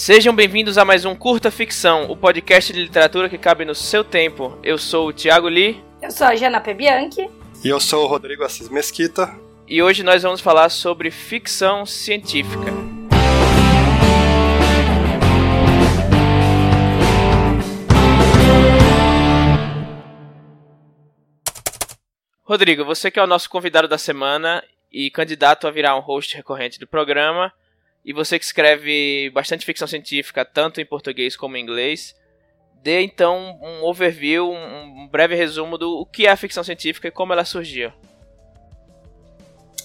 Sejam bem-vindos a mais um Curta Ficção, o podcast de literatura que cabe no seu tempo. Eu sou o Thiago Lee. Eu sou a Jana Bianchi. E eu sou o Rodrigo Assis Mesquita. E hoje nós vamos falar sobre ficção científica. Rodrigo, você que é o nosso convidado da semana e candidato a virar um host recorrente do programa, e você que escreve bastante ficção científica, tanto em português como em inglês, dê então um overview, um breve resumo do que é a ficção científica e como ela surgiu.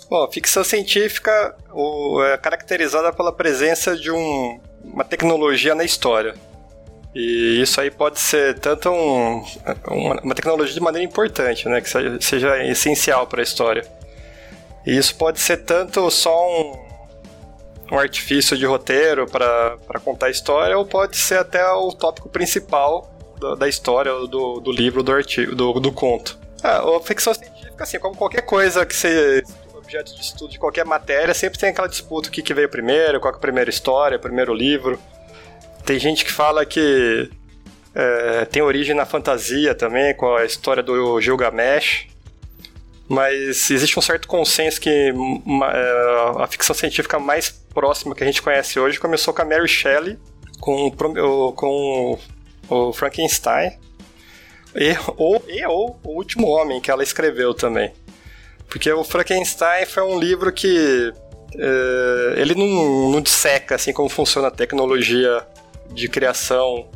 Bom, ficção científica o, é caracterizada pela presença de um, uma tecnologia na história. E isso aí pode ser tanto um, uma, uma, tecnologia de maneira importante, né, que seja, seja essencial para a história. E isso pode ser tanto só um, um artifício de roteiro para contar a história, ou pode ser até o tópico principal da, da história, do, do livro, do artigo, do, do conto. A ficção científica, assim, como qualquer coisa que seja objeto de estudo de qualquer matéria, sempre tem aquela disputa o que, que veio primeiro, qual é a primeira história, primeiro livro. Tem gente que fala que é, tem origem na fantasia também, com a história do Gilgamesh. Mas existe um certo consenso que uma, é, a ficção científica mais próxima que a gente conhece hoje começou com a Mary Shelley, com, com o Frankenstein, e ou, e ou O Último Homem, que ela escreveu também. Porque o Frankenstein foi um livro que uh, ele não, não disseca assim como funciona a tecnologia de criação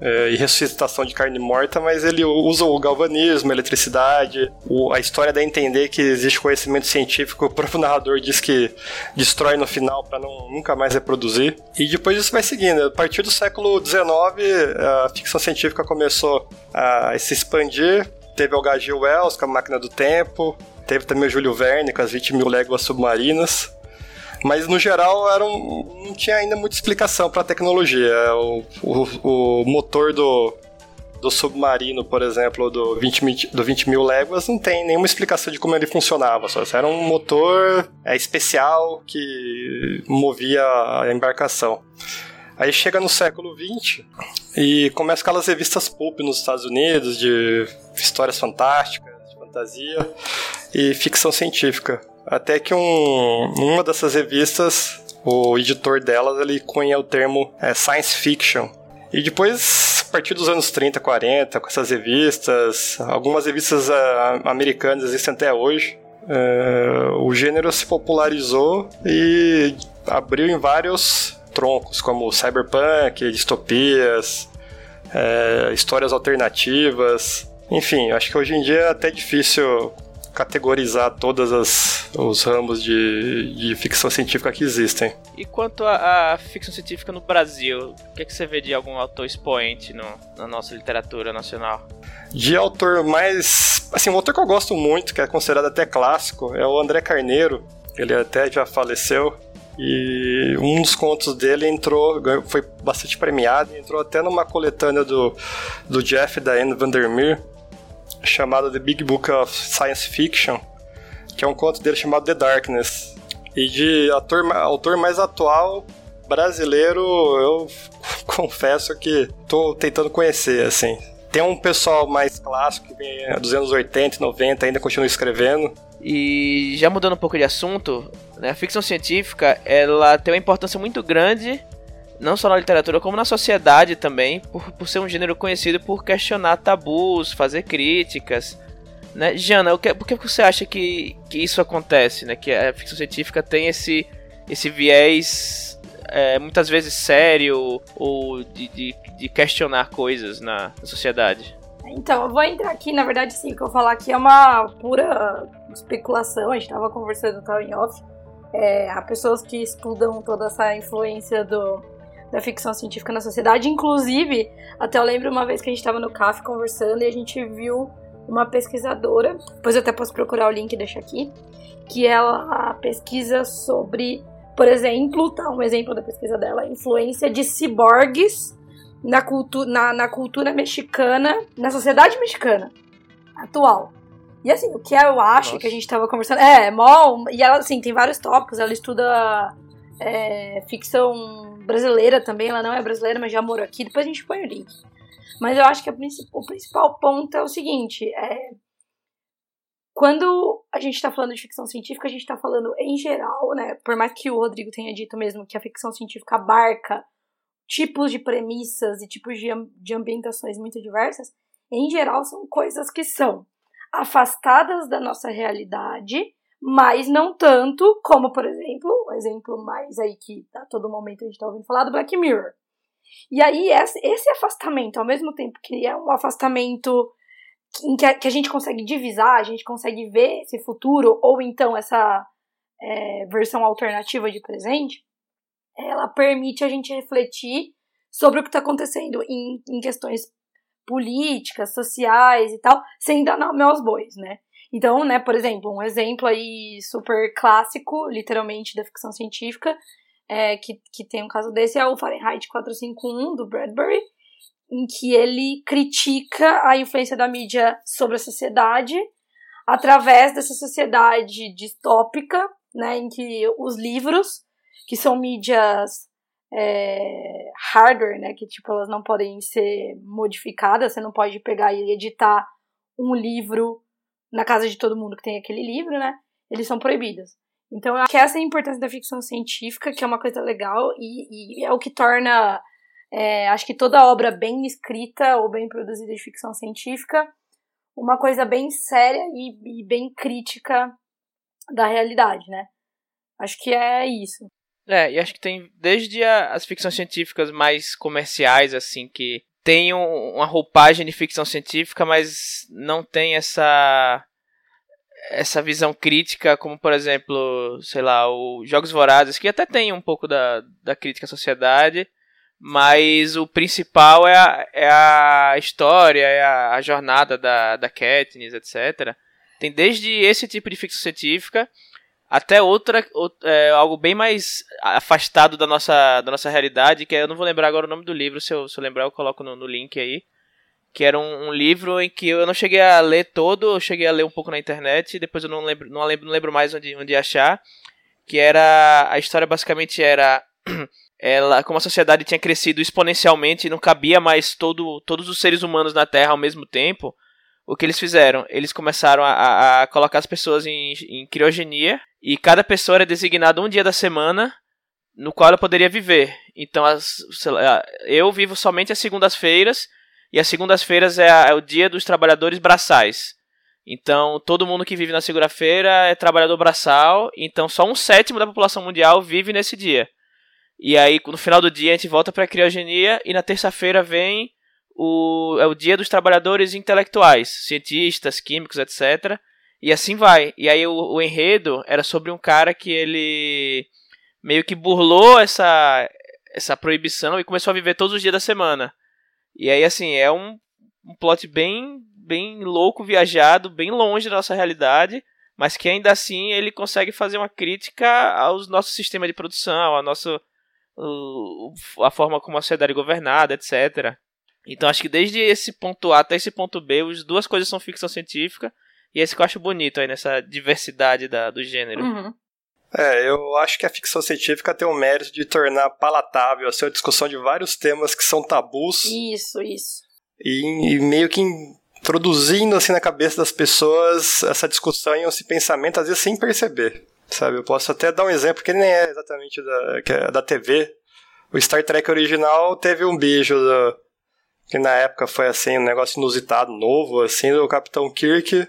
é, e ressuscitação de carne morta, mas ele usa o galvanismo, a eletricidade, o, a história dá a entender que existe conhecimento científico. O próprio narrador diz que destrói no final para nunca mais reproduzir. E depois isso vai seguindo. A partir do século XIX, a ficção científica começou a se expandir. Teve o H.G. Wells com a Máquina do Tempo, teve também o Júlio Verne com as 20 mil léguas submarinas. Mas no geral era um, não tinha ainda muita explicação para a tecnologia. O, o, o, motor do, do submarino, por exemplo, do 20, do 20 mil léguas, não tem nenhuma explicação de como ele funcionava. Só era um motor é, especial que movia a embarcação. Aí chega no século XX e começa aquelas revistas pulp nos Estados Unidos de histórias fantásticas, de fantasia e ficção científica. Até que um, uma dessas revistas, o editor delas, ele cunha o termo é, science fiction. E depois, a partir dos anos 30, 40, com essas revistas, algumas revistas uh, americanas existem até hoje, uh, o gênero se popularizou e abriu em vários troncos, como cyberpunk, distopias, uh, histórias alternativas. Enfim, acho que hoje em dia é até difícil categorizar todos os ramos de, de ficção científica que existem. E quanto à ficção científica no Brasil, o que, é que você vê de algum autor expoente no, na nossa literatura nacional? De autor mais. Assim, um autor que eu gosto muito, que é considerado até clássico, é o André Carneiro. Ele até já faleceu. E um dos contos dele entrou, foi bastante premiado, entrou até numa coletânea do, do Jeff da Anne Vandermeer, chamada The Big Book of Science Fiction, que é um conto dele chamado The Darkness. E de ator, autor mais atual brasileiro, eu confesso que tô tentando conhecer, assim. Tem um pessoal mais clássico que vem dos anos 80 e 90, ainda continua escrevendo. E já mudando um pouco de assunto, né, a ficção científica ela tem uma importância muito grande não só na literatura, como na sociedade também, por, por ser um gênero conhecido por questionar tabus, fazer críticas. Né? Jana, que, por que você acha que, que isso acontece? Né? Que a ficção científica tem esse, esse viés é, muitas vezes sério ou de, de, de questionar coisas na, na sociedade? Então, eu vou entrar aqui, na verdade, sim, o que eu falar aqui é uma pura especulação, a gente estava conversando tal em off. É, há pessoas que estudam toda essa influência do, da ficção científica na sociedade. Inclusive, até eu lembro uma vez que a gente estava no café conversando e a gente viu uma pesquisadora, depois eu até posso procurar o link e deixar aqui, que ela pesquisa sobre, por exemplo, tá um exemplo da pesquisa dela, influência de ciborgues na, cultu na, na cultura mexicana, na sociedade mexicana atual. E assim, o que eu acho Nossa. que a gente tava conversando. É, mó. E ela, assim, tem vários tópicos. Ela estuda é, ficção brasileira também, ela não é brasileira, mas já morou aqui, depois a gente põe o link. Mas eu acho que o principal ponto é o seguinte, é, quando a gente está falando de ficção científica, a gente está falando em geral, né? Por mais que o Rodrigo tenha dito mesmo que a ficção científica abarca tipos de premissas e tipos de, de ambientações muito diversas, em geral são coisas que são afastadas da nossa realidade, mas não tanto como, por exemplo, o um exemplo mais aí que a todo momento a gente está ouvindo falar do Black Mirror. E aí, esse afastamento, ao mesmo tempo que é um afastamento em que a, gente consegue divisar, a gente consegue ver esse futuro, ou então essa é, versão alternativa de presente, ela permite a gente refletir sobre o que está acontecendo em, em questões políticas, sociais e tal, sem dar nome aos bois, né? Então, né, por exemplo, um exemplo aí super clássico, literalmente, da ficção científica, é, que, que tem um caso desse é o Fahrenheit 451, do Bradbury, em que ele critica a influência da mídia sobre a sociedade através dessa sociedade distópica, né, em que os livros, que são mídias é, hardware, né, que tipo elas não podem ser modificadas, você não pode pegar e editar um livro na casa de todo mundo que tem aquele livro, né, eles são proibidos. Então, eu acho que essa é a importância da ficção científica, que é uma coisa legal e, e é o que torna é, acho que toda obra bem escrita ou bem produzida de ficção científica, uma coisa bem séria e, e bem crítica da realidade, né? Acho que é isso. É, e acho que tem desde a, as ficções científicas mais comerciais, assim, que tem um, uma roupagem de ficção científica, mas não tem essa essa visão crítica, como por exemplo, sei lá, o Jogos Vorazes, que até tem um pouco da, da crítica à sociedade, mas o principal é a, é a história, é a, a, jornada da, da Katniss, etc. Tem desde esse tipo de ficção científica até outra, é, algo bem mais afastado da nossa, da nossa realidade, que é, eu não vou lembrar agora o nome do livro, se eu, se eu lembrar eu coloco no, no link aí, que era um, um, livro em que eu não cheguei a ler todo, eu cheguei a ler um pouco na internet, depois eu não lembro, não lembro, não lembro mais onde, onde achar, que era, a história basicamente era ela, como a sociedade tinha crescido exponencialmente e não cabia mais todo, todos os seres humanos na Terra ao mesmo tempo, o que eles fizeram? Eles começaram a, a colocar as pessoas em, em criogenia e cada pessoa era designada um dia da semana no qual ela poderia viver. Então, as, lá, eu vivo somente as segundas-feiras e as segundas-feiras é, é, o dia dos trabalhadores braçais. Então, todo mundo que vive na segunda-feira é trabalhador braçal. Então, só um sétimo da população mundial vive nesse dia. E aí, no final do dia, a gente volta para a criogenia e na terça-feira vem o, é o dia dos trabalhadores intelectuais, cientistas, químicos, etc. E assim vai. E aí o, o enredo era sobre um cara que ele meio que burlou essa, essa proibição e começou a viver todos os dias da semana. E aí, assim, é um, um plot bem, bem louco, viajado, bem longe da nossa realidade, mas que ainda assim ele consegue fazer uma crítica aos nossos sistemas de produção, ao nosso a forma como a sociedade é governada, etc. Então acho que desde esse ponto A até esse ponto B, as duas coisas são ficção científica, e esse que eu acho bonito aí nessa diversidade da, do gênero. Uhum. É, eu acho que a ficção científica tem o mérito de tornar palatável a sua discussão de vários temas que são tabus. Isso, isso. E, e meio que introduzindo assim na cabeça das pessoas essa discussão e esse pensamento, às vezes sem perceber. Sabe, eu posso até dar um exemplo que nem é exatamente da, que é da TV. O Star Trek original teve um beijo do, que na época foi assim, um negócio inusitado, novo, assim, do Capitão Kirk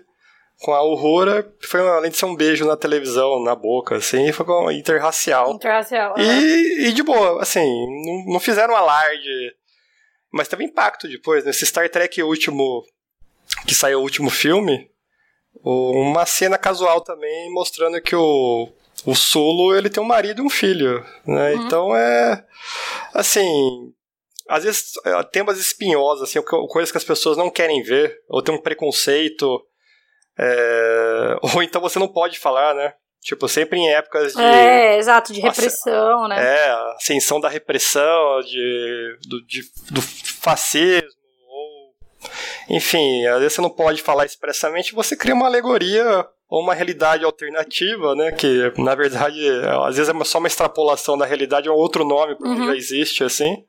com a Uhura, foi além de ser um beijo na televisão, na boca, assim, foi com interracial. Interracial, e, uhum. e de boa, assim, não, não fizeram alarde, mas teve impacto depois, nesse Star Trek último, que saiu o último filme, uma cena casual também mostrando que o, o Solo ele tem um marido e um filho, né? Uhum. Então é assim, às vezes é, temas espinhosos, assim, coisas que as pessoas não querem ver, ou tem um preconceito, é, ou então você não pode falar, né? Tipo, sempre em épocas de. É, exato, de repressão, né? É, ascensão da repressão, de, do, de, do fascismo, enfim, às vezes você não pode falar expressamente, você cria uma alegoria ou uma realidade alternativa, né? Que na verdade às vezes é só uma extrapolação da realidade, é um outro nome porque uhum. já existe assim.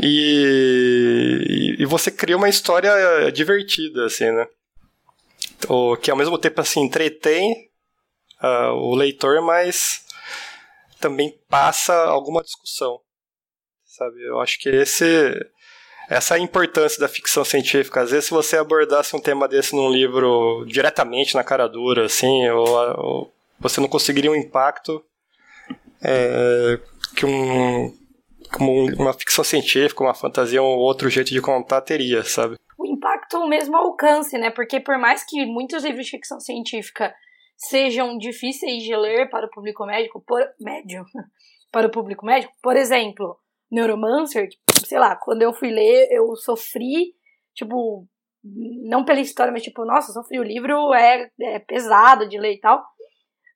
E, e você cria uma história divertida, assim, né? O, que ao mesmo tempo assim entretém uh, o leitor, mas também passa alguma discussão, sabe? Eu acho que esse essa é a importância da ficção científica. Às vezes, se você abordasse um tema desse num livro diretamente na cara dura, assim, ou, ou você não conseguiria um impacto é, que um como uma ficção científica, uma fantasia, um outro jeito de contar teria, sabe? O impacto o mesmo alcance, né? Porque por mais que muitos livros de ficção científica sejam difíceis de ler para o público médico, por, médio, para o público médico, por exemplo, Neuromancer, sei lá, quando eu fui ler, eu sofri, tipo, não pela história, mas tipo, nossa, sofri, o livro é, é pesado de ler e tal.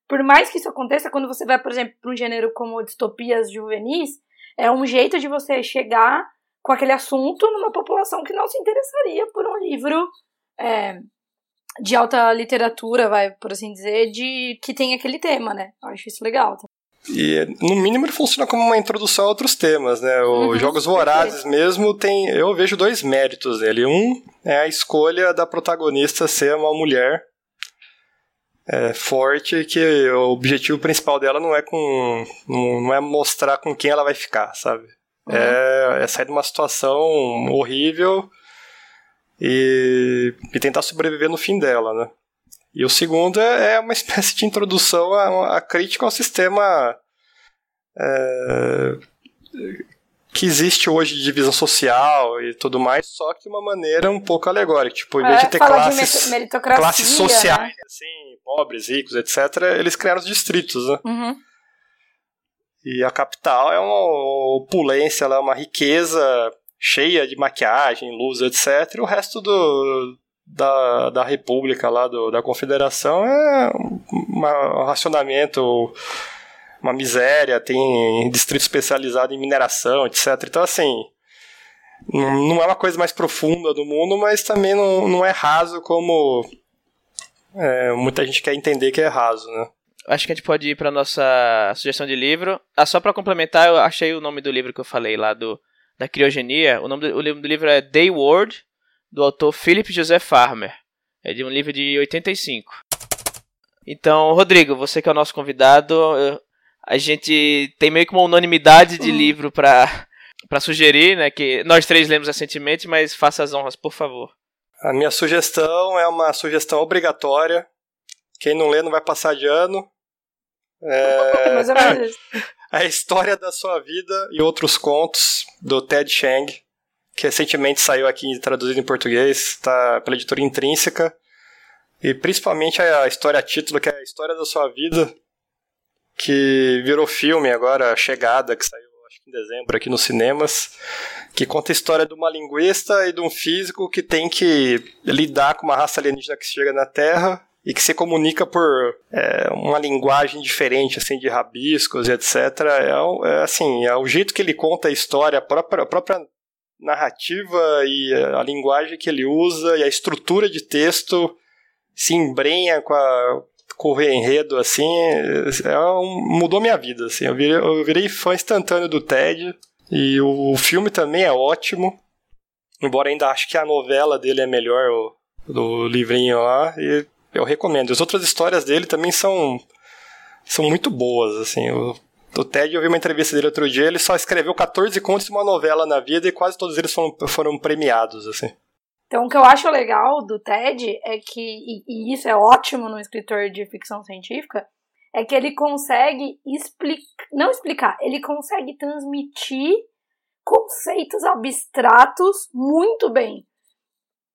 Por mais que isso aconteça, quando você vai, por exemplo, para um gênero como distopias juvenis, é um jeito de você chegar com aquele assunto numa população que não se interessaria por um livro é, de alta literatura, vai por assim dizer, de que tem aquele tema, né? Eu acho isso legal. E no mínimo ele funciona como uma introdução a outros temas, né? Os uhum, Jogos Vorazes mesmo tem, eu vejo dois méritos nele. Um é a escolha da protagonista ser uma mulher é, forte, que o objetivo principal dela não é com, não é mostrar com quem ela vai ficar, sabe? Uhum. É, é sair de uma situação horrível e, e tentar sobreviver no fim dela, né? E o segundo é, é uma espécie de introdução à, à crítica ao sistema é, que existe hoje de divisão social e tudo mais, só que de uma maneira um pouco alegórica. Tipo, em vez é, de ter classes, de classes né? sociais, né? assim, pobres, ricos, etc., eles criaram os distritos, né? Uhum. E a capital é uma opulência, ela é uma riqueza cheia de maquiagem, luz, etc. E o resto do, da, da República lá, do, da Confederação, é uma, um racionamento, uma miséria, tem distrito especializado em mineração, etc. Então, assim, não é uma coisa mais profunda do mundo, mas também não, não é raso como é, muita gente quer entender que é raso, né? Acho que a gente pode ir para nossa sugestão de livro. Ah, só para complementar, eu achei o nome do livro que eu falei lá do da criogenia. O nome do, o do livro é Day World, do autor Philip José Farmer. É de um livro de 85. Então, Rodrigo, você que é o nosso convidado, a gente tem meio que uma unanimidade de uhum. livro para para sugerir, né, que nós três lemos recentemente, mas faça as honras, por favor. A minha sugestão é uma sugestão obrigatória. Quem não lê não vai passar de ano. É... Mais ou menos. A História da Sua Vida e Outros Contos, do Ted Chiang que recentemente saiu aqui traduzido em português, está pela editora Intrínseca. E principalmente a história a título, que é a história da sua vida, que virou filme agora, Chegada, que saiu acho que em dezembro aqui nos cinemas, que conta a história de uma linguista e de um físico que tem que lidar com uma raça alienígena que chega na Terra e que se comunica por é, uma linguagem diferente, assim, de rabiscos e etc. É, é, assim, é o jeito que ele conta a história, a própria, a própria narrativa e a linguagem que ele usa e a estrutura de texto se embrenha com, a, o enredo, assim, é um, mudou minha vida, assim, eu virei, eu virei fã instantâneo do Ted, e o, o filme também é ótimo, embora ainda acho que a novela dele é melhor, o, do livrinho lá, e eu recomendo. As outras histórias dele também são, são muito boas, assim, o o Ted, eu vi uma entrevista dele outro dia, ele só escreveu 14 contos e uma novela na vida e quase todos eles foram, foram premiados, assim. Então, o que eu acho legal do Ted é que, e, e isso é ótimo no escritor de ficção científica, é que ele consegue explicar, não explicar, ele consegue transmitir conceitos abstratos muito bem.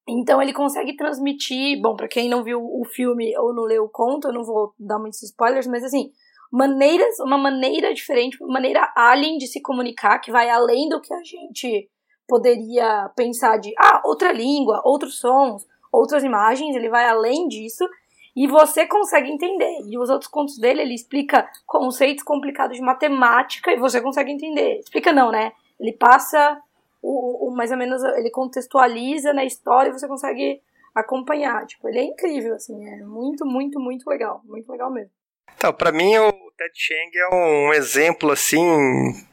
Então ele consegue transmitir, bom, para quem não viu o filme ou não leu o conto, eu não vou dar muitos spoilers, mas assim, maneiras, uma maneira diferente, uma maneira alien de se comunicar que vai além do que a gente poderia pensar de ah, outra língua, outros sons, outras imagens, ele vai além disso e você consegue entender. E os outros contos dele, ele explica conceitos complicados de matemática e você consegue entender. Explica não, né? Ele passa o, o mais ou menos, ele contextualiza na história e você consegue acompanhar. Tipo, ele é incrível, assim, é muito, muito, muito legal. Muito legal mesmo. Então, para mim o Ted Chiang é um exemplo assim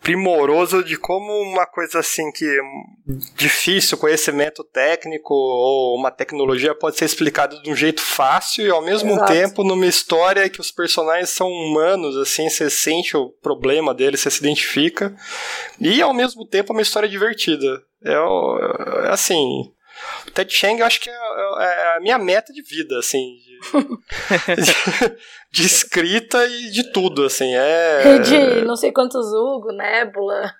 primoroso de como uma coisa assim que difícil conhecimento técnico ou uma tecnologia pode ser explicada de um jeito fácil e ao mesmo Exato. tempo numa história que os personagens são humanos, assim, você sente o problema deles, você se identifica e ao mesmo tempo é uma história divertida. É, é assim, o Ted Chiang eu acho que é, é a minha meta de vida, assim, de, escrita e de tudo, assim, é... De não sei quantos Hugo, Nebula...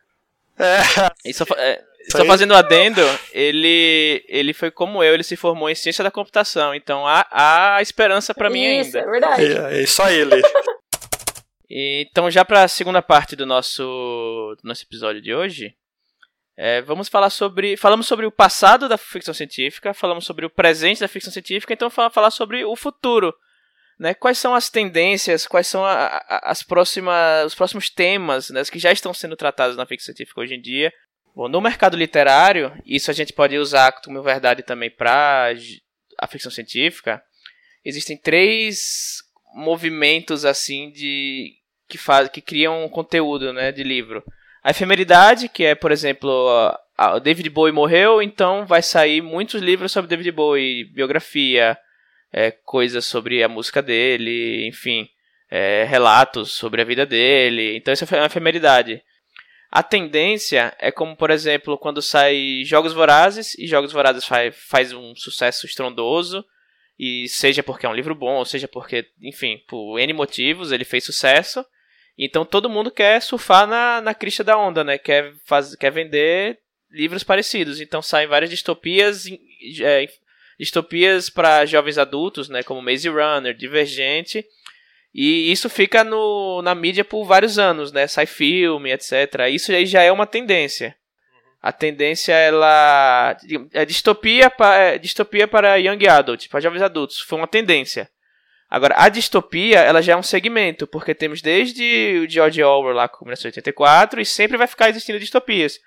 É... Só, é, só fazendo um adendo, ele, ele foi como eu, ele se formou em ciência da computação, então há, há esperança para mim ainda. Isso, é verdade. É, é só ele. então já para a segunda parte do nosso, do nosso episódio de hoje, é, vamos falar sobre. Falamos sobre o passado da ficção científica, falamos sobre o presente da ficção científica, então falar, falar sobre o futuro. Né? Quais são as tendências, quais são a, a, as próximas, os próximos temas né, que já estão sendo tratados na ficção científica hoje em dia. Bom, no mercado literário, isso a gente pode usar como verdade também para a ficção científica. Existem três movimentos assim de que faz, que criam conteúdo, né, de livro. A efemeridade, que é, por exemplo, o David Bowie morreu, então vai sair muitos livros sobre David Bowie, biografia, é, coisas sobre a música dele, enfim, é, relatos sobre a vida dele. Então isso é a efemeridade. A tendência é como, por exemplo, quando sai Jogos Vorazes, e Jogos Vorazes faz, faz um sucesso estrondoso, e seja porque é um livro bom, seja porque, enfim, por N motivos ele fez sucesso. Então todo mundo quer surfar na, na crista da onda, né? Quer, faz, quer vender livros parecidos. Então saem várias distopias, é, distopias para jovens adultos, né? Como Maze Runner, Divergente. E isso fica no, na mídia por vários anos, né? Sai filme, etc. Isso aí já é uma tendência. A tendência ela é distopia para é distopia para young adult, para jovens adultos. Foi uma tendência. Agora, a distopia, ela já é um segmento, porque temos desde o George Orwell lá com 1984 e sempre vai ficar existindo distopias.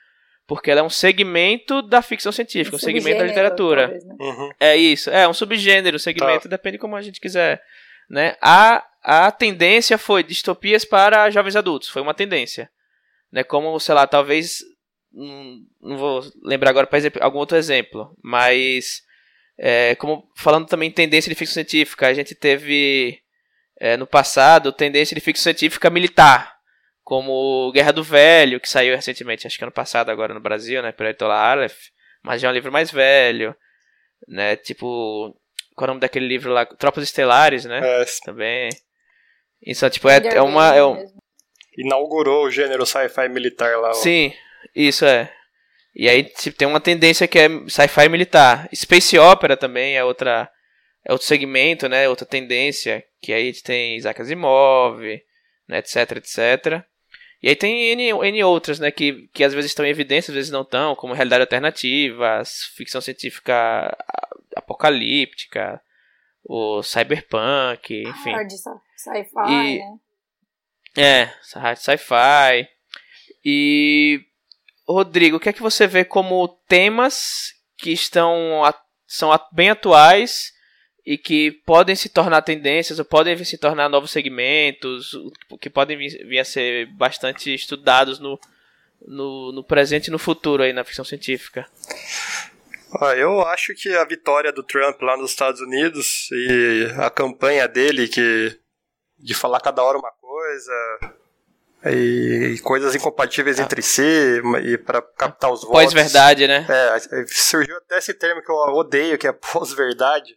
Porque ela é um segmento da ficção científica, um, um segmento da literatura. Talvez, né? uhum. É isso, é um subgênero, um segmento, tá. depende como a gente quiser. Né? A, a tendência foi distopias para jovens adultos, foi uma tendência. Né? Como, sei lá, talvez. Hum, não vou lembrar agora para algum outro exemplo, mas é, como falando também em tendência de ficção científica, a gente teve é, no passado tendência de ficção científica militar, como Guerra do Velho, que saiu recentemente, acho que ano passado agora no Brasil, né, pela Etola Aleph, mas já é um livro mais velho, né, tipo, qual é o nome daquele livro lá, Tropas Estelares, né, é. também. Isso, tipo, é, é uma... É um... Inaugurou o gênero sci-fi militar lá. Ó. Sim, isso é. E aí tem uma tendência que é sci-fi militar. Space Opera também é outra é outro segmento, né? Outra tendência, que aí tem Isaac Asimov, né, etc, etc. E aí tem N, N outras, né, que, que às vezes estão em evidência, às vezes não estão, como realidade alternativa, ficção científica apocalíptica, o cyberpunk, enfim. Hard sci-fi, né? É, hard sci-fi. E Rodrigo, o que é que você vê como temas que estão são bem atuais e que podem se tornar tendências ou podem se tornar novos segmentos, que podem vir a ser bastante estudados no, no, no presente e no futuro aí na ficção científica? Eu acho que a vitória do Trump lá nos Estados Unidos e a campanha dele que de falar cada hora uma coisa, e coisas incompatíveis ah. entre si e para captar os votos. Pós-verdade, né? É, surgiu até esse termo que eu odeio, que é pós-verdade.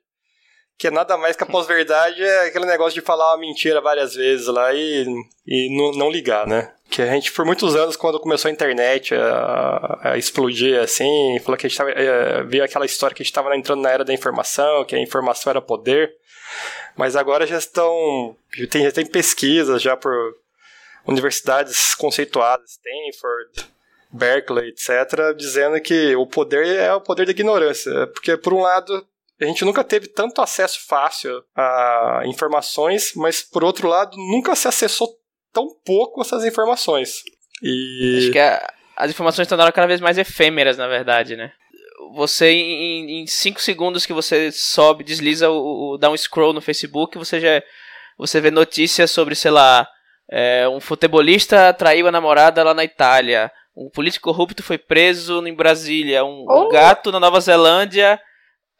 Que é nada mais que a pós-verdade é aquele negócio de falar uma mentira várias vezes lá e, e não, não ligar, né? Que a gente, por muitos anos, quando começou a internet a, a explodir assim, falou que a gente tava, é, viu aquela história que a gente estava entrando na era da informação, que a informação era poder. Mas agora já estão. Tem, já tem pesquisas já por universidades conceituadas, Stanford, Berkeley, etc., dizendo que o poder é o poder da ignorância. Porque, por um lado, a gente nunca teve tanto acesso fácil a informações, mas, por outro lado, nunca se acessou tão pouco essas informações. E... Acho que a, as informações estão cada vez mais efêmeras, na verdade, né? você em 5 segundos que você sobe, desliza, o, o, dá um scroll no Facebook, você já você vê notícias sobre, sei lá, é, um futebolista traiu a namorada lá na Itália, um político corrupto foi preso em Brasília, um, oh. um gato na Nova Zelândia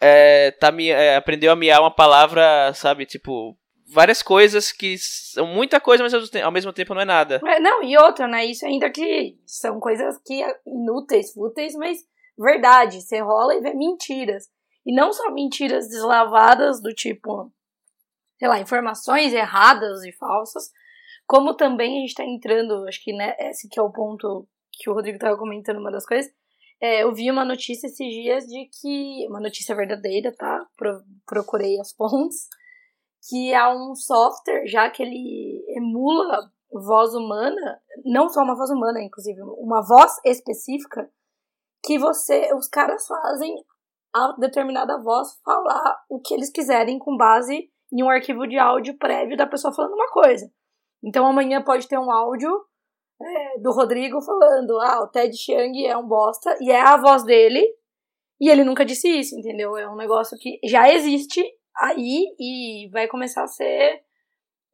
é, tá, é, aprendeu a miar uma palavra, sabe, tipo, várias coisas que são muita coisa, mas ao mesmo tempo não é nada. É, não, e outra, né? Isso ainda que são coisas que inúteis, fúteis, mas verdade. Você rola e vê mentiras. E não só mentiras deslavadas do tipo, sei lá, informações erradas e falsas, como também a gente tá entrando, acho que né, esse que é o ponto que o Rodrigo tava comentando, uma das coisas. É, eu vi uma notícia esses dias de que. Uma notícia verdadeira, tá? Pro, procurei as fontes que é um software, já que ele emula voz humana, não só uma voz humana, inclusive, uma voz específica, que você, os caras fazem a determinada voz falar o que eles quiserem com base em um arquivo de áudio prévio da pessoa falando uma coisa. Então amanhã pode ter um áudio é, do Rodrigo falando, ah, o Ted Chiang é um bosta, e é a voz dele, e ele nunca disse isso, entendeu? É um negócio que já existe aí e vai começar a ser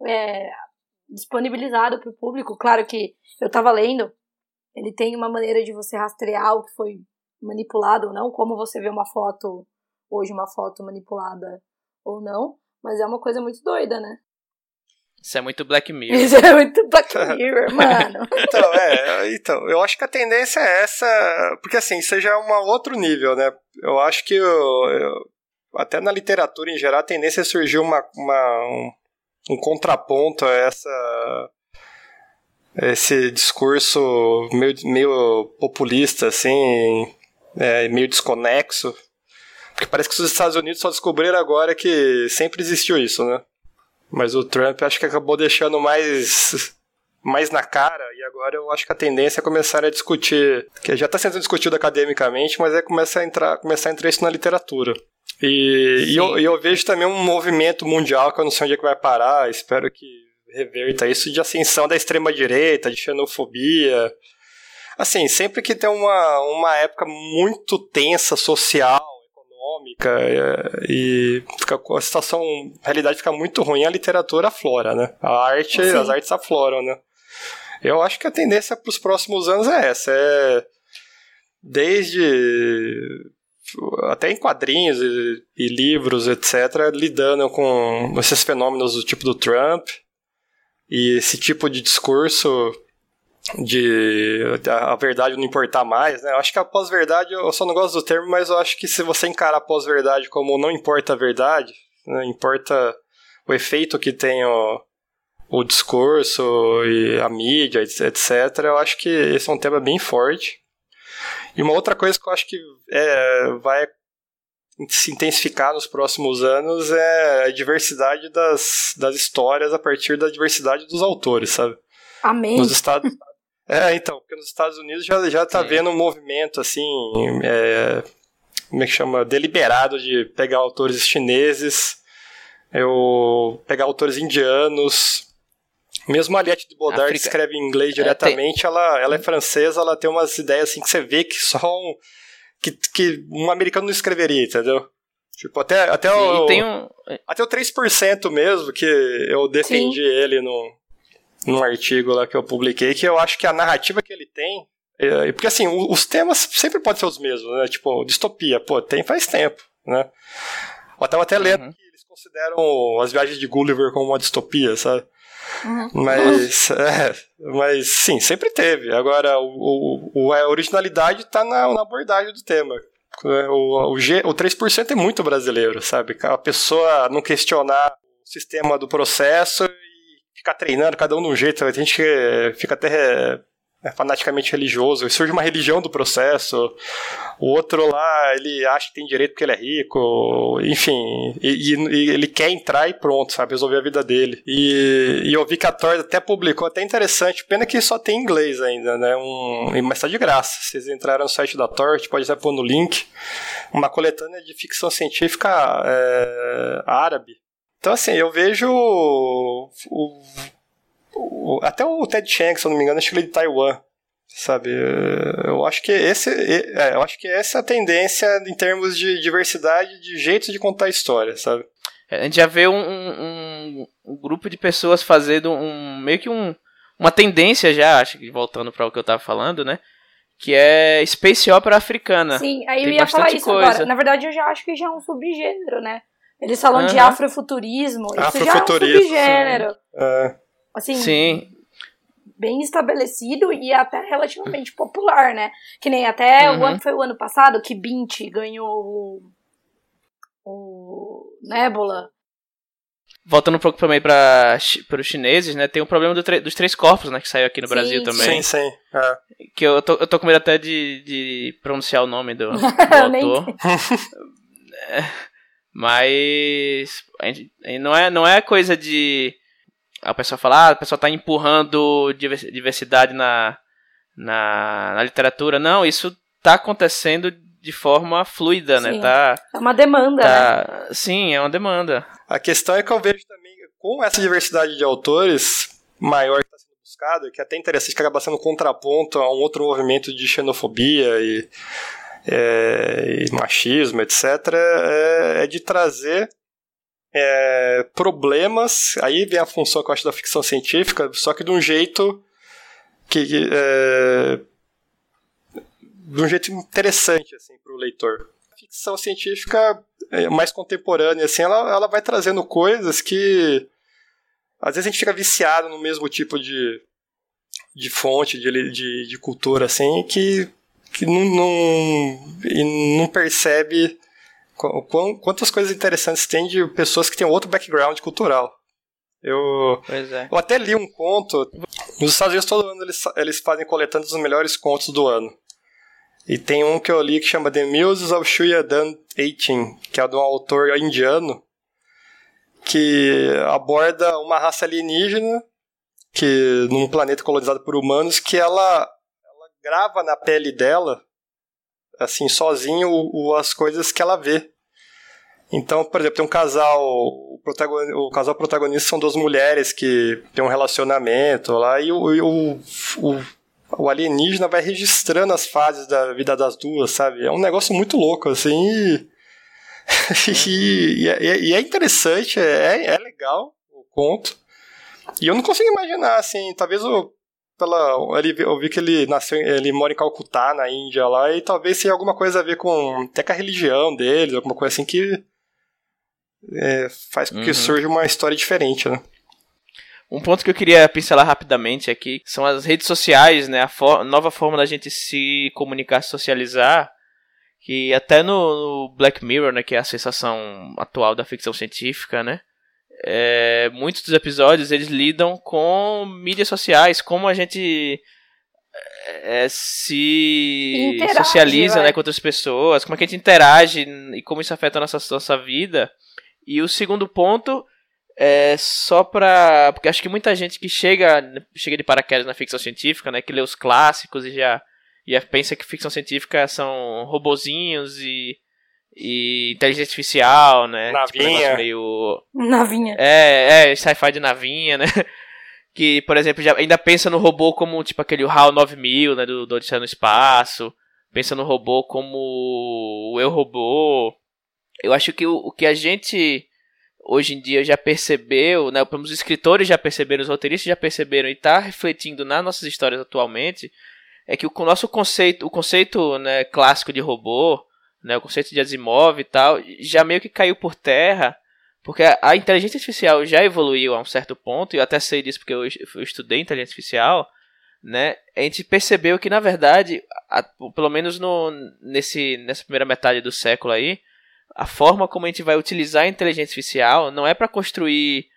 é, disponibilizado para o público. Claro que eu estava lendo, ele tem uma maneira de você rastrear o que foi manipulado ou não, como você vê uma foto hoje, uma foto manipulada ou não, mas é uma coisa muito doida, né? Isso é muito Black Mirror. Isso é muito Black Mirror, mano. então, é, então, eu acho que a tendência é essa, porque assim, isso já é um outro nível, né? Eu acho que eu, eu, até na literatura em geral, a tendência é surgir uma, uma um, um, contraponto a essa esse discurso meio, meio populista, assim, é, meio desconexo. Porque parece que os Estados Unidos só descobriram agora que sempre existiu isso, né? Mas o Trump acho que acabou deixando mais mais na cara, e agora eu acho que a tendência é começar a discutir, que já está sendo discutido academicamente, mas é começar a entrar, começar a entrar isso na literatura. E, e eu, eu, vejo também um movimento mundial que eu não sei onde é que vai parar, espero que reverta isso de ascensão da extrema-direita, de xenofobia. Assim, sempre que tem uma, uma época muito tensa social, econômica, é, e fica, a situação, a realidade fica muito ruim, a literatura aflora, né? A arte, Sim. as artes afloram, né? Eu acho que a tendência para os próximos anos é essa, é desde até em quadrinhos e, e, livros, etc., lidando com esses fenômenos do tipo do Trump e esse tipo de discurso de a verdade não importar mais, né? Eu acho que a pós-verdade, eu só não gosto do termo, mas eu acho que se você encarar a pós-verdade como não importa a verdade, né? importa o efeito que tem o, o discurso e a mídia, etc., eu acho que esse é um tema bem forte. E uma outra coisa que eu acho que é, vai se intensificar nos próximos anos é a diversidade das, das histórias a partir da diversidade dos autores, sabe? Amém. Nos Estados É, então, porque nos Estados Unidos já, já tá vendo um movimento, assim, é, como é que chama? Deliberado de pegar autores chineses, eu pegar autores indianos, mesmo a Aliette de Bodard que escreve em inglês diretamente, é, tem... ela, ela é francesa, ela tem umas ideias assim que você vê que só um, que, que um americano não escreveria, entendeu? Tipo, até, até, Sim, o, um... até o 3% mesmo, que eu defendi Sim. ele no, num artigo lá que eu publiquei, que eu acho que a narrativa que ele tem. É, porque assim, os temas sempre podem ser os mesmos, né? Tipo, distopia, pô, tem faz tempo, né? Eu tava até lendo uhum. que eles consideram as viagens de Gulliver como uma distopia, sabe? Uhum. Mas, é, mas sim, sempre teve. Agora, o, o, a originalidade está na, na abordagem do tema. O, o, G, o 3% é muito brasileiro, sabe? A pessoa não questionar o sistema do processo ficar treinando cada um de um jeito. A gente fica até é fanaticamente religioso, surge uma religião do processo, o outro lá, ele acha que tem direito porque ele é rico, enfim, e, e ele quer entrar e pronto, sabe, resolver a vida dele. E, e eu vi que a Thor até publicou, até interessante, pena que só tem inglês ainda, né, um, mas tá de graça, vocês entrarem no site da gente pode até pôr no link, uma coletânea de ficção científica é, árabe. Então, assim, eu vejo o, o, até o Ted Chiang, se eu não me engano, acho que ele é de Taiwan. Sabe, eu acho que esse, é, eu acho que essa é a tendência em termos de diversidade de jeitos de contar história, sabe? A gente já vê um, um, um grupo de pessoas fazendo um meio que um, uma tendência já, acho que voltando para o que eu tava falando, né? Que é Space Opera africana. Sim, aí Tem eu ia falar isso coisa. agora. Na verdade, eu já acho que já é um subgênero, né? Eles falam uhum. de afrofuturismo. Isso já é um subgênero. É. Assim, Sim. Bem estabelecido e até relativamente popular, né? Que nem até uhum. o ano foi o ano passado que Bint ganhou o, o Nebula. Voltando um pouco também para os chineses, né? Tem o problema do dos três corpos, né? Que saiu aqui no sim, Brasil também. Sim, sim. É. Que eu tô, eu tô com medo até de, de pronunciar o nome do, do autor. Mas gente, não é não é coisa de a pessoa falar, ah, a pessoa está empurrando diversidade na, na, na, literatura. Não, isso está acontecendo de forma fluida, né? sim. né? Tá, é uma demanda, tá, né? Sim, é uma demanda. A questão é que eu vejo também, com essa diversidade de autores maior que está sendo buscada, que é até interessante que acaba sendo contraponto a um outro movimento de xenofobia e é, e machismo, etc., é, é de trazer é, problemas. Aí vem a função que eu acho da ficção científica, só que de um jeito que. É, de um jeito interessante assim, para o leitor. A ficção científica é, mais contemporânea, assim, ela, ela vai trazendo coisas que. Às vezes a gente fica viciado no mesmo tipo de, de fonte, de, de, de cultura, assim, que que não, não, não percebe quantas coisas interessantes tem de pessoas que têm outro background cultural. Eu, é. eu até li um conto. Nos Estados Unidos, todo ano eles, eles fazem coletando os melhores contos do ano. E tem um que eu li que chama The Muses of Shuyadan 18, que é de um autor indiano, que aborda uma raça alienígena que num planeta colonizado por humanos que ela grava na pele dela, assim, sozinho, o, as coisas que ela vê. Então, por exemplo, tem um casal, o, o casal protagonista são duas mulheres que tem um relacionamento lá, e o, o, o, o alienígena vai registrando as fases da vida das duas, sabe? É um negócio muito louco, assim, e, e, é, e, é, interessante, é, é legal o conto. E eu não consigo imaginar, assim, talvez o pela. Ele, eu vi que ele nasceu. Ele mora em Calcutá, na Índia lá, e talvez tenha alguma coisa a ver com. Até com a religião deles, alguma coisa assim que. É, faz com que uhum. surja uma história diferente, né? Um ponto que eu queria pincelar rapidamente aqui são as redes sociais, né? A for nova forma da gente se comunicar, se socializar. Que até no, no Black Mirror, né? Que é a sensação atual da ficção científica, né? É, muitos dos episódios eles lidam com mídias sociais, como a gente é, se interage, socializa né, com outras pessoas, como é que a gente interage e como isso afeta a nossa, nossa vida. E o segundo ponto é só pra. Porque acho que muita gente que chega, chega de paraquedas na ficção científica, né, que lê os clássicos e já, já pensa que ficção científica são robozinhos e e inteligência artificial, né? Tipo, navinha. Tipo, meio... Navinha. É, é, sci-fi de navinha, né? Que, por exemplo, já ainda pensa no robô como, tipo, aquele HAL 9000, né? Do, do Odisseia no Espaço. Pensa no robô como o Eu Robô. Eu acho que o, o que a gente hoje em dia já percebeu, né? Os escritores já perceberam, os roteiristas já perceberam e está refletindo nas nossas histórias atualmente é que o nosso conceito, o conceito né, clássico de robô, né, o conceito de Asimov e tal, já meio que caiu por terra, porque a, inteligência artificial já evoluiu a um certo ponto, e eu até sei disso porque eu, eu estudei inteligência artificial, né, a gente percebeu que, na verdade, a, pelo menos no, nesse, nessa primeira metade do século aí, a forma como a gente vai utilizar a inteligência artificial não é para construir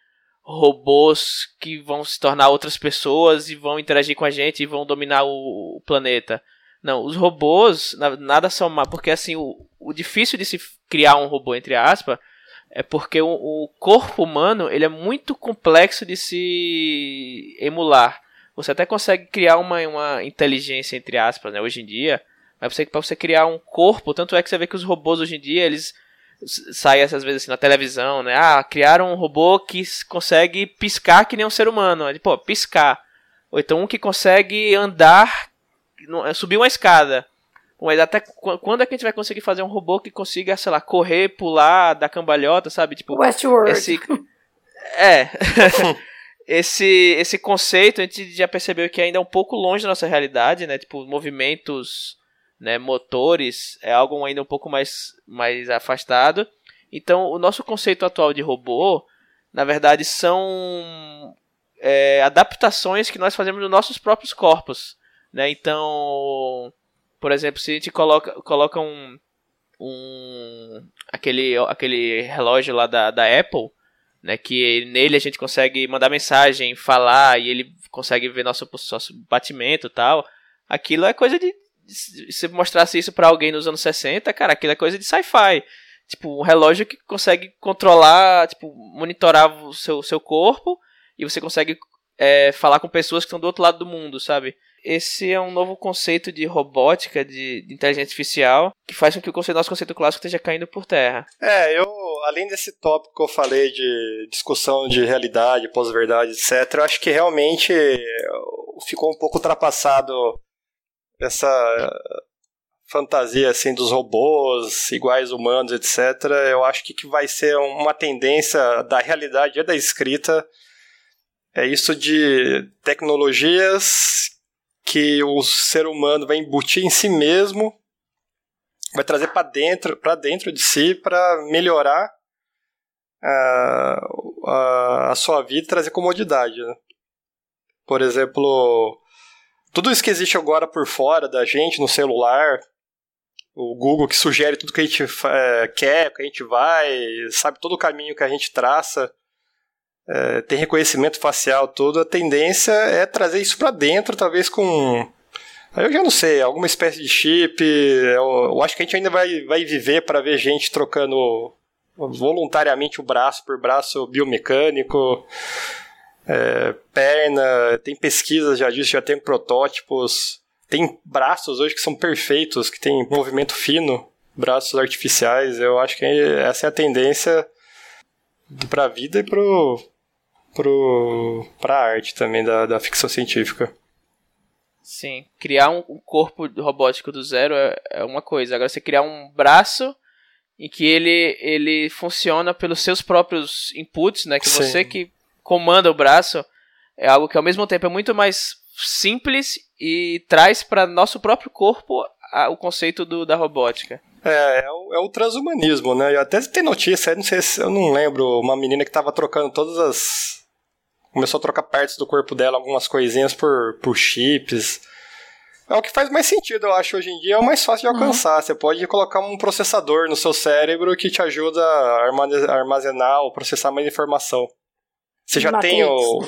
robôs que vão se tornar outras pessoas e vão interagir com a gente e vão dominar o, o planeta. Não, os robôs nada são porque assim, o, o difícil de se criar um robô, entre aspas, é porque o, o, corpo humano ele é muito complexo de se emular. Você até consegue criar uma, uma inteligência, entre aspas, né, hoje em dia, mas você, para você criar um corpo, tanto é que você vê que os robôs hoje em dia, eles saem às vezes assim na televisão, né? Ah, criaram um robô que consegue piscar que nem um ser humano. Pô, piscar. Ou então um que consegue andar subir uma escada. Mas até quando é que a gente vai conseguir fazer um robô que consiga, sei lá, correr, pular, dar cambalhota, sabe? Tipo, Westworld. Esse... É. esse, esse conceito a gente já percebeu que ainda é um pouco longe da nossa realidade, né? Tipo, movimentos, né, motores, é algo ainda um pouco mais, mais afastado. Então, o nosso conceito atual de robô, na verdade, são é, adaptações que nós fazemos nos nossos próprios corpos, né? Então, por exemplo, se a gente coloca, coloca um, um aquele, aquele relógio lá da, da Apple, né, que nele a gente consegue mandar mensagem, falar e ele consegue ver nosso, nosso batimento e tal. Aquilo é coisa de se mostrasse isso para alguém nos anos 60, cara, aquilo é coisa de sci-fi. Tipo, um relógio que consegue controlar, tipo, monitorar o seu, seu corpo e você consegue é, falar com pessoas que estão do outro lado do mundo, sabe? Esse é um novo conceito de robótica, de, de inteligência artificial, que faz com que o conceito, nosso conceito clássico esteja caindo por terra. É, eu, além desse tópico que eu falei de discussão de realidade, pós-verdade, etc., eu acho que realmente ficou um pouco ultrapassado essa fantasia assim dos robôs iguais humanos, etc. Eu acho que, que vai ser uma tendência da realidade e da escrita é isso de tecnologias que o ser humano vai embutir em si mesmo, vai trazer para dentro, para dentro de si para melhorar a, a, a, sua vida, trazer comodidade. Né? Por exemplo, tudo isso que existe agora por fora da gente no celular, o Google que sugere tudo que a gente é, quer, que a gente vai, sabe todo o caminho que a gente traça, é, tem reconhecimento facial, tudo. A tendência é trazer isso para dentro, talvez com eu já não sei, alguma espécie de chip. Eu, eu acho que a gente ainda vai, vai viver para ver gente trocando voluntariamente o braço por braço biomecânico, é, perna. Tem pesquisas já disso, já tem protótipos. Tem braços hoje que são perfeitos, que tem movimento fino, braços artificiais. Eu acho que essa é a tendência para a vida e pro pro para a arte também da, da ficção científica. Sim, criar um, corpo robótico do zero é, é, uma coisa. Agora você criar um braço em que ele ele funciona pelos seus próprios inputs, né? Que Sim. você que comanda o braço é algo que ao mesmo tempo é muito mais simples e traz para nosso próprio corpo a, o conceito do, da robótica. É, é o, é o transhumanismo, né? Eu até tem notícia, não sei se eu não lembro, uma menina que tava trocando todas as. Começou a trocar partes do corpo dela, algumas coisinhas por, por chips. É o que faz mais sentido, eu acho, hoje em dia, é o mais fácil de uhum. alcançar. Uhum. Você pode colocar um processador no seu cérebro que te ajuda a armazenar ou processar mais informação. Você já Matrix. tem o.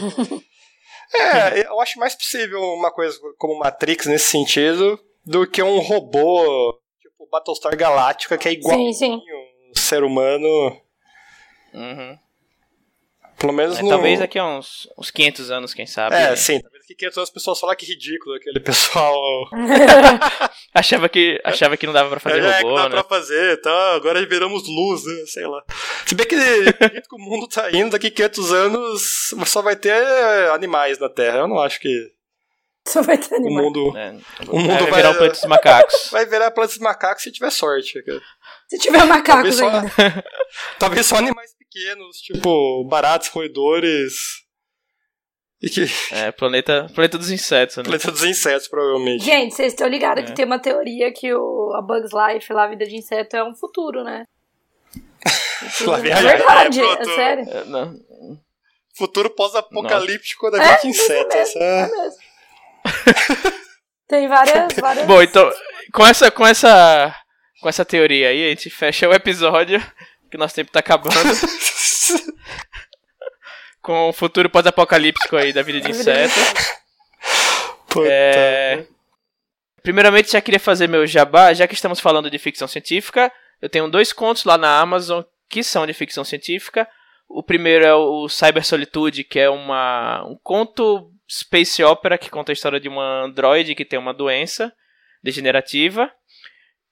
É, eu acho mais possível uma coisa como Matrix nesse sentido do que um robô Battlestar Galactica que é igual sim, sim. um ser humano. Uhum. Pelo menos é, no... Talvez daqui a uns, uns 500 anos, quem sabe. É, né? sim. Talvez daqui a 500 anos as pessoas falam que ridículo aquele pessoal. achava, que, achava que não dava pra fazer é, robô, é, que dava né? pra fazer, tá? Agora viramos luz, né? Sei lá. Se bem que que o mundo tá indo, daqui a 500 anos só vai ter animais na Terra. Eu não acho que... Só vai ter animais. O mundo, é, o mundo vai, vai virar o planeta dos macacos. Vai virar o planeta dos macacos se tiver sorte. Se tiver macacos talvez ainda. Só, talvez só animais pequenos, tipo baratos, roedores. E que... É, planeta, planeta dos insetos, né? Planeta dos insetos, provavelmente. Gente, vocês estão ligados é. que tem uma teoria que o, a Bugs Life, lá, a vida de inseto, é um futuro, né? é verdade, é, é sério. É, não. Futuro pós-apocalíptico da vida de insetos. É, mesmo. tem várias, várias. Bom, então, com essa, com essa, com essa teoria aí, a gente fecha o episódio que nosso tempo tá acabando. Com o futuro pós-apocalíptico aí da vida de inseto. É... Primeiramente, já queria fazer meu jabá, já que estamos falando de ficção científica. Eu tenho dois contos lá na Amazon que são de ficção científica. O primeiro é o Cyber Solitude, que é uma, um conto space opera que conta a história de uma androide que tem uma doença degenerativa.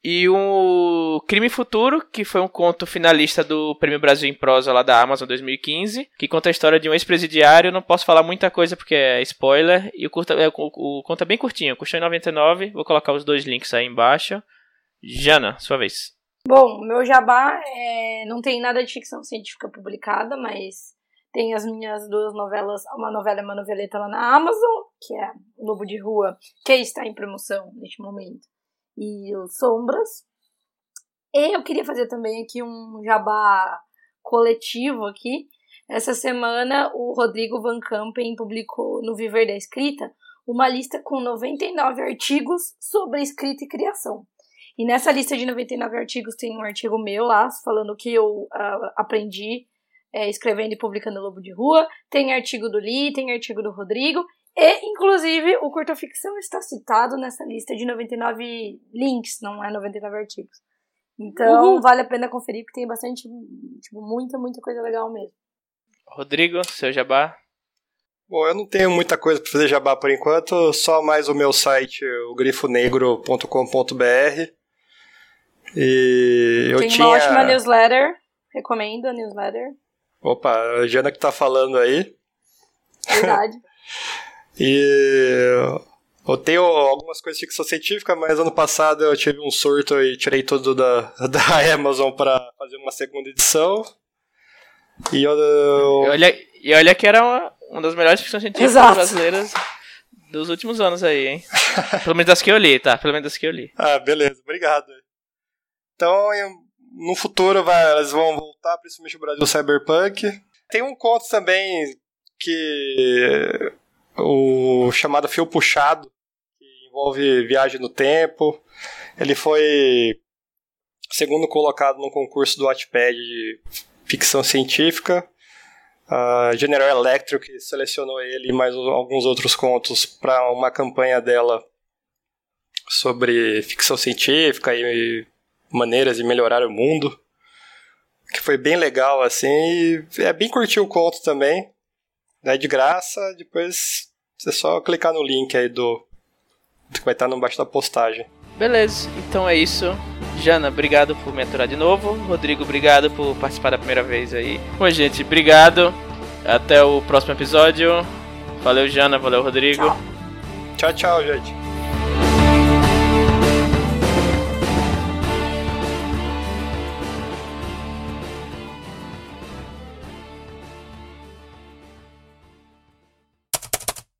E o Crime Futuro, que foi um conto finalista do Prêmio Brasil em Prosa lá da Amazon 2015, que conta a história de um ex-presidiário. Não posso falar muita coisa porque é spoiler. E o, curta, é, o, o conto é bem curtinho, custou em 99. Vou colocar os dois links aí embaixo. Jana, sua vez. Bom, meu jabá é, não tem nada de ficção científica publicada, mas tem as minhas duas novelas, uma novela e uma noveleta lá na Amazon, que é Lobo de Rua, que está em promoção neste momento e Sombras. E eu queria fazer também aqui um jabá coletivo aqui. Essa semana o Rodrigo Van Campen publicou no Viver da Escrita uma lista com 99 artigos sobre escrita e criação. E nessa lista de 99 artigos tem um artigo meu lá, falando o que eu uh, aprendi é, escrevendo e publicando Lobo de Rua. Tem artigo do Li, tem artigo do Rodrigo. E, inclusive, o Curta Ficção está citado nessa lista de 99 links, não é 99 artigos. Então, uhum. vale a pena conferir, porque tem bastante, tipo, muita, muita coisa legal mesmo. Rodrigo, seu jabá? Bom, eu não tenho muita coisa para fazer jabá por enquanto, só mais o meu site, o grifonegro.com.br. E eu tem tinha... uma ótima newsletter, recomendo a newsletter. Opa, a Jana que tá falando aí. Verdade. E eu tenho algumas coisas de ficção científica, mas ano passado eu tive um surto e tirei tudo da, da Amazon para fazer uma segunda edição. E eu, eu... E, olha, e olha que era uma, uma das melhores ficções científicas Exato. brasileiras dos últimos anos aí, hein? Pelo menos das que eu li, tá? Pelo menos das que eu li. Ah, beleza, obrigado. Então, no futuro vai, elas vão voltar, principalmente o Brasil Cyberpunk. Tem um conto também que o chamado Fio Puxado, que envolve viagem no tempo. Ele foi segundo colocado no concurso do Wattpad de ficção científica. A General Electric selecionou ele e mais alguns outros contos para uma campanha dela sobre ficção científica e maneiras de melhorar o mundo. Que foi bem legal, assim, e é bem curtir o conto também. É de graça, depois é só clicar no link aí do que vai estar no baixo da postagem. Beleza, então é isso. Jana, obrigado por me aturar de novo. Rodrigo, obrigado por participar da primeira vez aí. Bom, gente, obrigado. Até o próximo episódio. Valeu, Jana. Valeu, Rodrigo. Tchau, tchau, tchau gente.